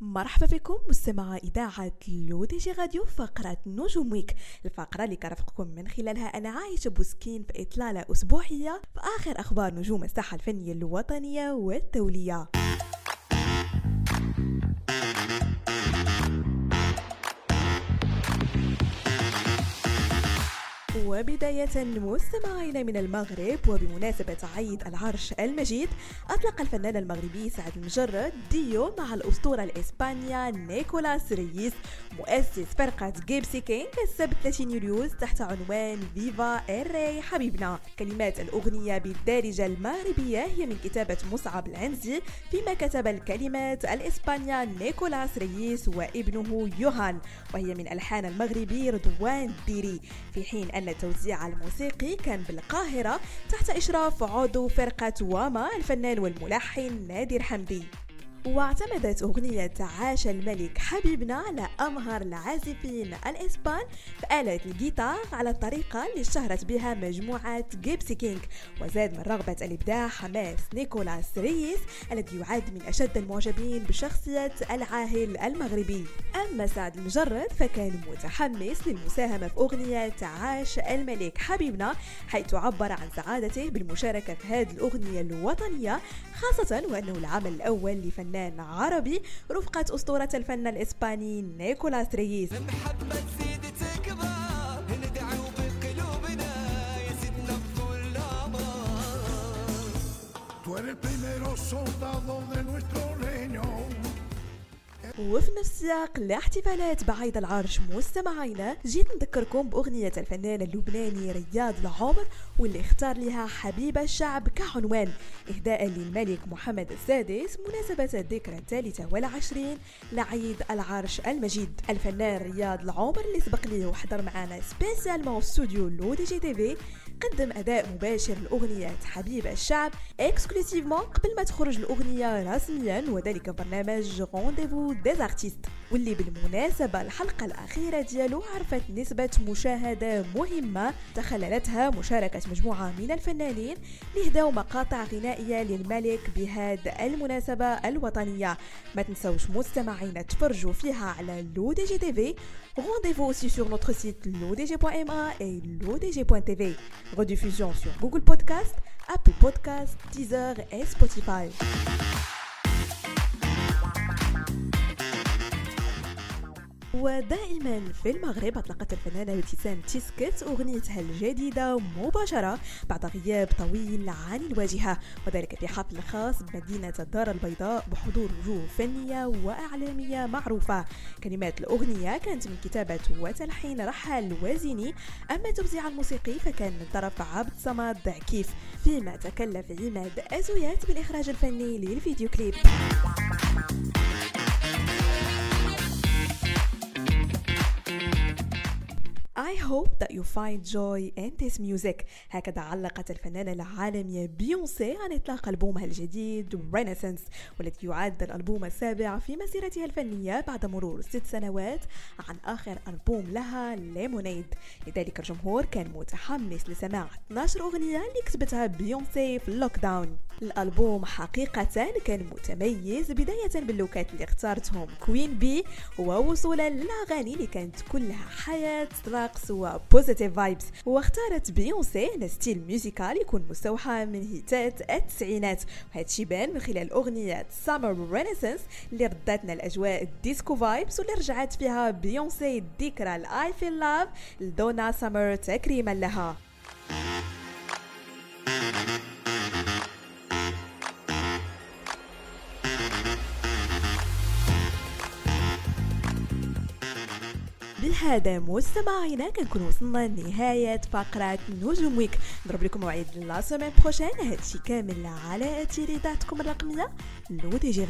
مرحبا بكم مستمع إذاعة لو دي جي راديو فقرة نجوم week الفقرة اللي كنرافقكم من خلالها أنا عايشة بوسكين في إطلالة أسبوعية في آخر أخبار نجوم الساحة الفنية الوطنية والدولية. وبداية مستمعين من المغرب وبمناسبة عيد العرش المجيد أطلق الفنان المغربي سعد المجرد ديو مع الأسطورة الإسبانيا نيكولاس ريس مؤسس فرقة جيبسي كينج السبت 30 يوليوز تحت عنوان viva el rey حبيبنا. كلمات الأغنية بالدارجة المغربية هي من كتابة مصعب العنزي فيما كتب الكلمات الإسبانيا نيكولاس ريس وابنه يوهان وهي من ألحان المغربي رضوان ديري. في حين أن التوزيع الموسيقي كان بالقاهرة تحت إشراف عضو فرقة واما الفنان والملحن نادر حمدي. واعتمدت أغنية عاش الملك حبيبنا على أمهر العازفين الإسبان في آلة الجيتار على الطريقة اللي اشتهرت بها مجموعة جيبسي كينج. وزاد من رغبة الإبداع حماس نيكولاس ريس الذي يعد من أشد المعجبين بشخصية العاهل المغربي. أما سعد المجرد فكان متحمس للمساهمة في أغنية عاش الملك حبيبنا حيث عبر عن سعادته بالمشاركة في هذه الأغنية الوطنية خاصة وأنه العمل الأول لفنان فنان عربي رفقة أسطورة الفن الإسباني نيكولاس ريس Tú eres el primero soldado de nuestro. وفي نفس السياق لاحتفالات بعيد العرش مستمعينا جيت نذكركم بأغنية الفنان اللبناني رياض العمر واللي اختار لها حبيب الشعب كعنوان. إهداء للملك محمد السادس مناسبة الذكرى الثالثة والعشرين لعيد العرش المجيد. الفنان رياض العمر اللي سبق لي وحضر معنا spécialement استوديو L'ODJ TV قدم أداء مباشر لأغنية حبيب الشعب exclusivement قبل ما تخرج الأغنية رسميا وذلك برنامج rendez-vous des artistes واللي بالمناسبة الحلقة الأخيرة ديالو عرفت نسبة مشاهدة مهمة تخللتها مشاركة مجموعة من الفنانين لإهداء مقاطع غنائية للملك بهذه المناسبة الوطنية ما تنسوش مستمعين تفرجوا فيها على L'ODJ TV Rendez-vous aussi sur notre site lodj.ma et lodj.tv. Rediffusion sur Google Podcast, Apple Podcast, Deezer et Spotify. ودائما في المغرب أطلقت الفنانة ابتسام تيسكت أغنيتها الجديدة مباشرة بعد غياب طويل عن الواجهة وذلك في حفل خاص بمدينه الدار البيضاء بحضور وجوه فنية وإعلامية معروفة. كلمات الأغنية كانت من كتابة وتلحين رحال الوازني أما التوزيع الموسيقي فكان من طرف عبد صمد عكيف فيما تكلف عماد أزويات بالإخراج الفني للفيديو كليب. I hope that you find joy in this music. هكذا علقت الفنانة العالمية بيونسي عن إطلاق ألبومها الجديد Renaissance والذي يعد الألبوم السابع في مسيرتها الفنية بعد مرور ست سنوات عن آخر ألبوم لها Lemonade لذلك الجمهور كان متحمس لسماع 12 أغنية اللي كتبتها بيونسي في ال lockdown الألبوم حقيقة كان متميز بداية بال look ات اللي اختارتهم. Queen B ووصولا للأغاني اللي كانت كلها حياة رقص و positive vibes واختارت بيونسي style musical يكون مستوحى من hit ات التسعينات. وهذا الشيء بان من خلال أغنية Summer Renaissance اللي ردتنا الأجواء ال disco vibes واللي رجعت فيها بيونسي الذكرى ال I Feel Love لدونا سامر تكريما لها. بهذا مستمعينا كنكون وصلنا لنهاية فقرة نجوم week نضرب لكم موعد la semaine prochaine. هادشي كامل على تيليداتكم الرقمية L'ODJ